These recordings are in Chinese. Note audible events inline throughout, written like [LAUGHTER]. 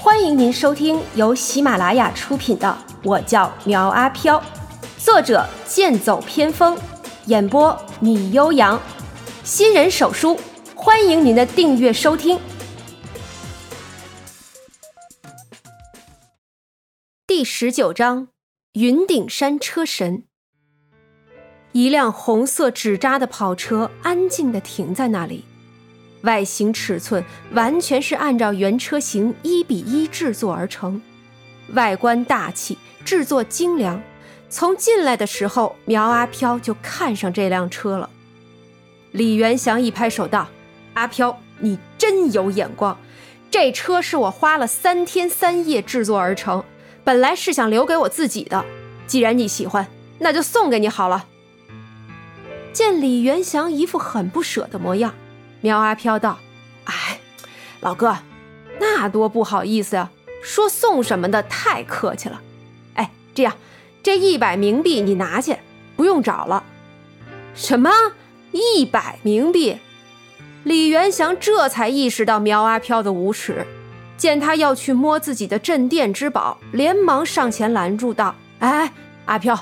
欢迎您收听由喜马拉雅出品的《我叫苗阿飘》，作者剑走偏锋，演播米悠扬，新人手书，欢迎您的订阅收听。第十九章：云顶山车神。一辆红色纸扎的跑车安静地停在那里。外形尺寸完全是按照原车型一比一制作而成，外观大气，制作精良。从进来的时候，苗阿飘就看上这辆车了。李元祥一拍手道：“阿飘，你真有眼光！这车是我花了三天三夜制作而成，本来是想留给我自己的。既然你喜欢，那就送给你好了。”见李元祥一副很不舍的模样。苗阿飘道：“哎，老哥，那多不好意思呀！说送什么的太客气了。哎，这样，这一百冥币你拿去，不用找了。什么？一百冥币？”李元祥这才意识到苗阿飘的无耻，见他要去摸自己的镇店之宝，连忙上前拦住道：“哎，阿飘，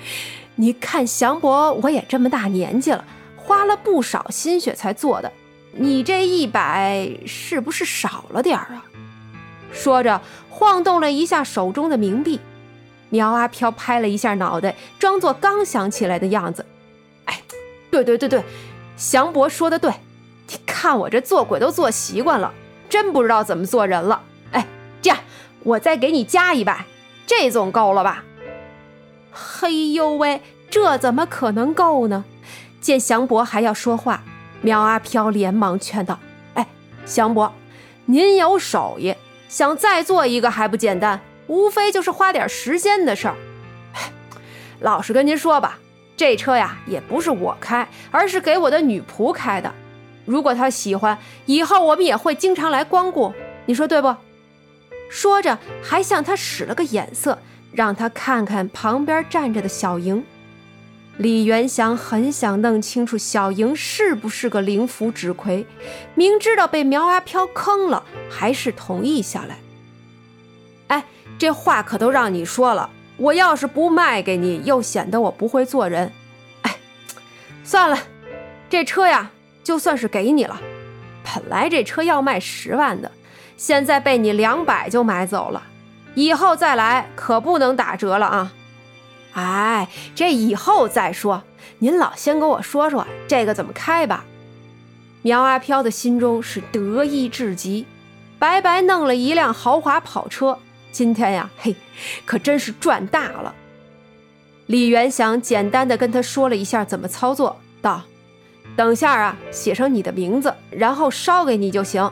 [LAUGHS] 你看祥伯我也这么大年纪了。”花了不少心血才做的，你这一百是不是少了点儿啊？说着，晃动了一下手中的冥币。苗阿飘拍了一下脑袋，装作刚想起来的样子。哎，对对对对，祥伯说的对，你看我这做鬼都做习惯了，真不知道怎么做人了。哎，这样，我再给你加一百，这总够了吧？嘿呦喂，这怎么可能够呢？见祥伯还要说话，苗阿飘连忙劝道：“哎，祥伯，您有手艺，想再做一个还不简单？无非就是花点时间的事儿。老实跟您说吧，这车呀也不是我开，而是给我的女仆开的。如果她喜欢，以后我们也会经常来光顾。你说对不？”说着，还向他使了个眼色，让他看看旁边站着的小莹。李元祥很想弄清楚小莹是不是个灵符纸魁，明知道被苗阿飘坑了，还是同意下来。哎，这话可都让你说了，我要是不卖给你，又显得我不会做人。哎，算了，这车呀，就算是给你了。本来这车要卖十万的，现在被你两百就买走了，以后再来可不能打折了啊！哎，这以后再说。您老先跟我说说这个怎么开吧。苗阿飘的心中是得意至极，白白弄了一辆豪华跑车，今天呀，嘿，可真是赚大了。李元祥简单的跟他说了一下怎么操作，道：“等下啊，写上你的名字，然后烧给你就行。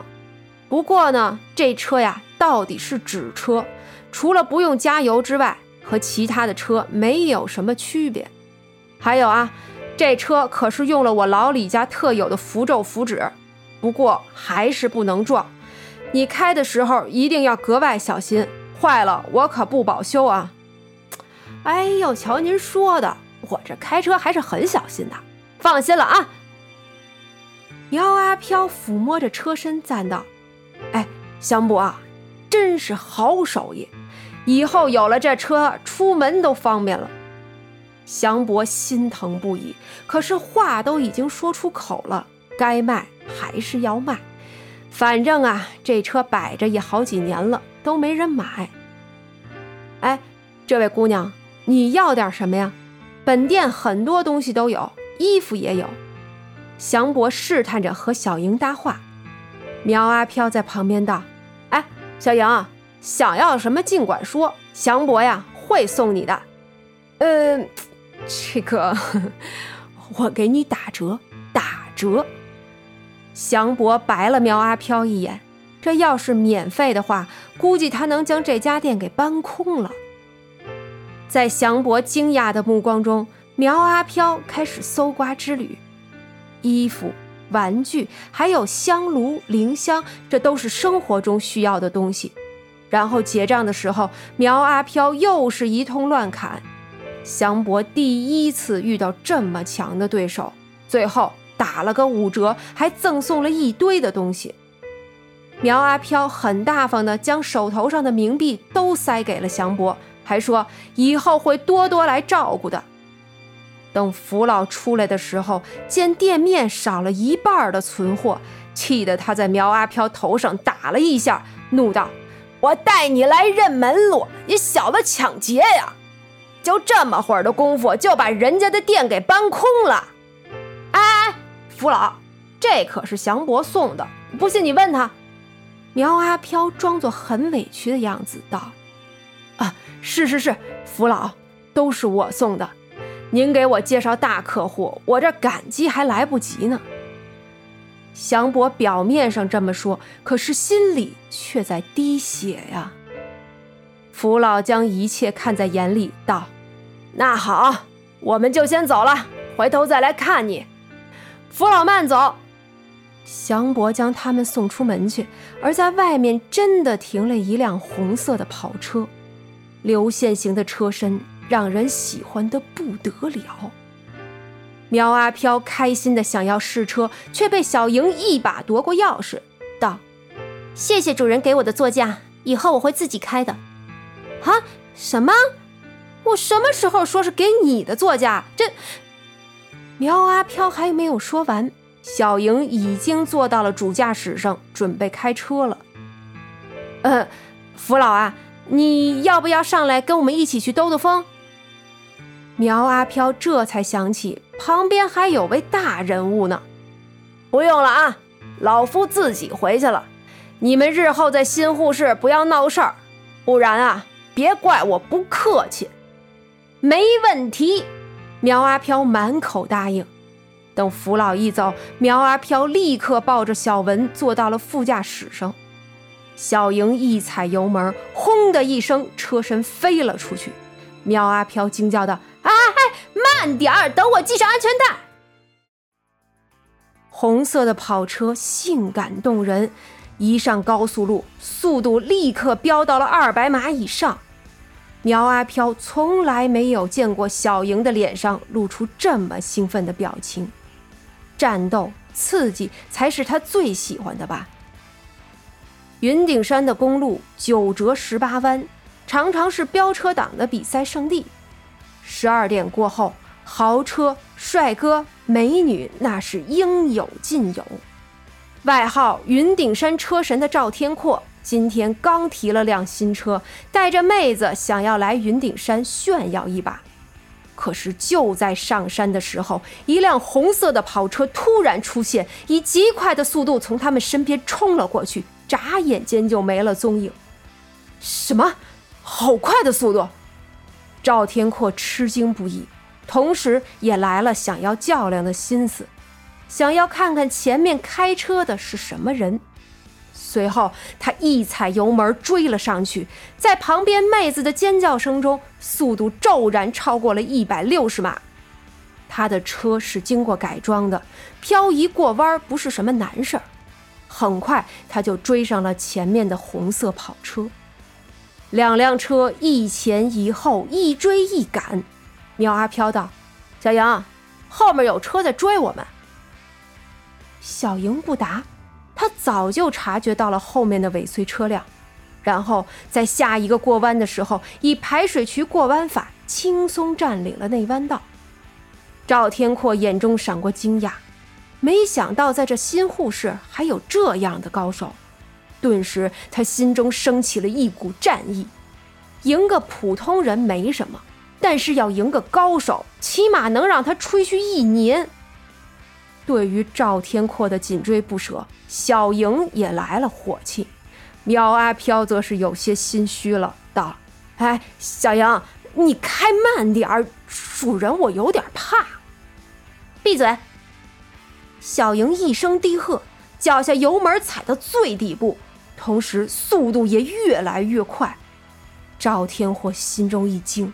不过呢，这车呀，到底是纸车，除了不用加油之外。”和其他的车没有什么区别。还有啊，这车可是用了我老李家特有的符咒符纸，不过还是不能撞。你开的时候一定要格外小心，坏了我可不保修啊！哎呦，瞧您说的，我这开车还是很小心的，放心了啊。姚阿飘抚摸着车身赞道：“哎，香伯啊，真是好手艺。”以后有了这车，出门都方便了。祥伯心疼不已，可是话都已经说出口了，该卖还是要卖。反正啊，这车摆着也好几年了，都没人买。哎，这位姑娘，你要点什么呀？本店很多东西都有，衣服也有。祥伯试探着和小莹搭话。苗阿飘在旁边道：“哎，小莹。”想要什么尽管说，祥伯呀会送你的。嗯，这个 [LAUGHS] 我给你打折，打折。祥伯白了苗阿飘一眼，这要是免费的话，估计他能将这家店给搬空了。在祥伯惊讶的目光中，苗阿飘开始搜刮之旅，衣服、玩具，还有香炉、灵香，这都是生活中需要的东西。然后结账的时候，苗阿飘又是一通乱砍。祥伯第一次遇到这么强的对手，最后打了个五折，还赠送了一堆的东西。苗阿飘很大方的将手头上的冥币都塞给了祥伯，还说以后会多多来照顾的。等福老出来的时候，见店面少了一半的存货，气得他在苗阿飘头上打了一下，怒道：“我带你来认门路，你小子抢劫呀！就这么会儿的功夫，就把人家的店给搬空了！哎哎，福老，这可是祥伯送的，不信你问他。”苗阿飘装作很委屈的样子道：“啊，是是是，福老，都是我送的。”您给我介绍大客户，我这感激还来不及呢。祥伯表面上这么说，可是心里却在滴血呀。福老将一切看在眼里，道：“那好，我们就先走了，回头再来看你。”福老慢走。祥伯将他们送出门去，而在外面真的停了一辆红色的跑车，流线型的车身。让人喜欢的不得了。苗阿飘开心的想要试车，却被小莹一把夺过钥匙，道：“谢谢主人给我的座驾，以后我会自己开的。”啊？什么？我什么时候说是给你的座驾？这……苗阿飘还没有说完，小莹已经坐到了主驾驶上，准备开车了。呃，福老啊，你要不要上来跟我们一起去兜兜风？苗阿飘这才想起旁边还有位大人物呢，不用了啊，老夫自己回去了。你们日后在新护士不要闹事儿，不然啊，别怪我不客气。没问题，苗阿飘满口答应。等福老一走，苗阿飘立刻抱着小文坐到了副驾驶上。小莹一踩油门，轰的一声，车身飞了出去。苗阿飘惊叫道。慢点儿，等我系上安全带。红色的跑车性感动人，一上高速路，速度立刻飙到了二百码以上。苗阿飘从来没有见过小莹的脸上露出这么兴奋的表情，战斗刺激才是他最喜欢的吧。云顶山的公路九折十八弯，常常是飙车党的比赛圣地。十二点过后，豪车、帅哥、美女那是应有尽有。外号“云顶山车神”的赵天阔，今天刚提了辆新车，带着妹子想要来云顶山炫耀一把。可是就在上山的时候，一辆红色的跑车突然出现，以极快的速度从他们身边冲了过去，眨眼间就没了踪影。什么？好快的速度！赵天阔吃惊不已，同时也来了想要较量的心思，想要看看前面开车的是什么人。随后，他一踩油门追了上去，在旁边妹子的尖叫声中，速度骤然超过了一百六十码。他的车是经过改装的，漂移过弯不是什么难事儿。很快，他就追上了前面的红色跑车。两辆车一前一后，一追一赶。苗阿飘道：“小莹，后面有车在追我们。”小莹不答，他早就察觉到了后面的尾随车辆，然后在下一个过弯的时候，以排水渠过弯法轻松占领了内弯道。赵天阔眼中闪过惊讶，没想到在这新护士还有这样的高手。顿时，他心中升起了一股战意。赢个普通人没什么，但是要赢个高手，起码能让他吹嘘一年。对于赵天阔的紧追不舍，小莹也来了火气。苗阿飘则是有些心虚了，道：“哎，小莹，你开慢点儿，主人我有点怕。”闭嘴！小莹一声低喝，脚下油门踩到最底部。同时，速度也越来越快。赵天阔心中一惊：“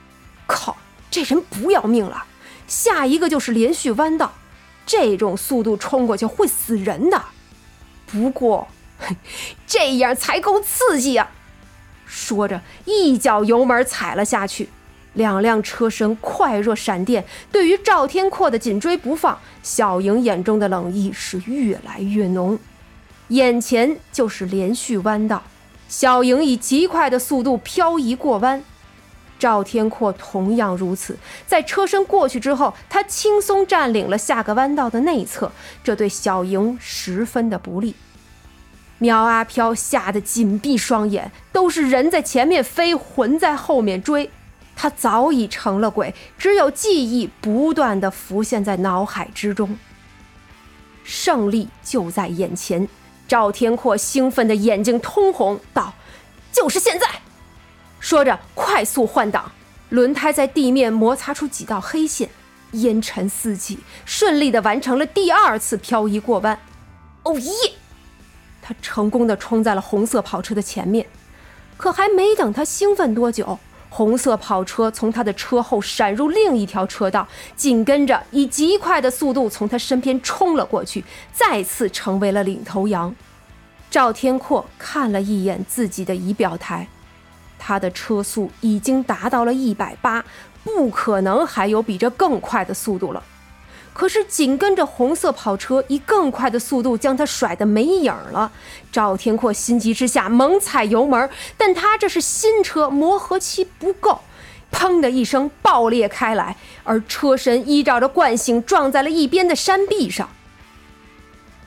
靠，这人不要命了！下一个就是连续弯道，这种速度冲过去会死人的。不过，这样才够刺激啊！”说着，一脚油门踩了下去。两辆车身快若闪电，对于赵天阔的紧追不放，小莹眼中的冷意是越来越浓。眼前就是连续弯道，小莹以极快的速度漂移过弯。赵天阔同样如此，在车身过去之后，他轻松占领了下个弯道的内侧，这对小莹十分的不利。苗阿飘吓得紧闭双眼，都是人在前面飞，魂在后面追，他早已成了鬼，只有记忆不断的浮现在脑海之中。胜利就在眼前，赵天阔兴奋的眼睛通红，道：“就是现在！”说着，快速换挡，轮胎在地面摩擦出几道黑线，烟尘四起，顺利的完成了第二次漂移过弯。哦耶！他成功的冲在了红色跑车的前面，可还没等他兴奋多久，红色跑车从他的车后闪入另一条车道，紧跟着以极快的速度从他身边冲了过去，再次成为了领头羊。赵天阔看了一眼自己的仪表台。他的车速已经达到了一百八，不可能还有比这更快的速度了。可是紧跟着红色跑车以更快的速度将他甩得没影了。赵天阔心急之下猛踩油门，但他这是新车，磨合期不够，砰的一声爆裂开来，而车身依照着惯性撞在了一边的山壁上。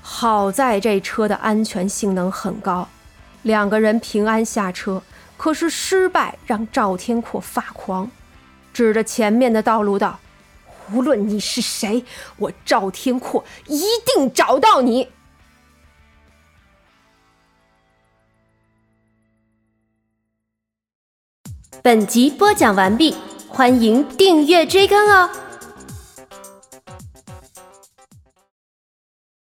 好在这车的安全性能很高，两个人平安下车。可是失败让赵天阔发狂，指着前面的道路道：“无论你是谁，我赵天阔一定找到你。”本集播讲完毕，欢迎订阅追更哦。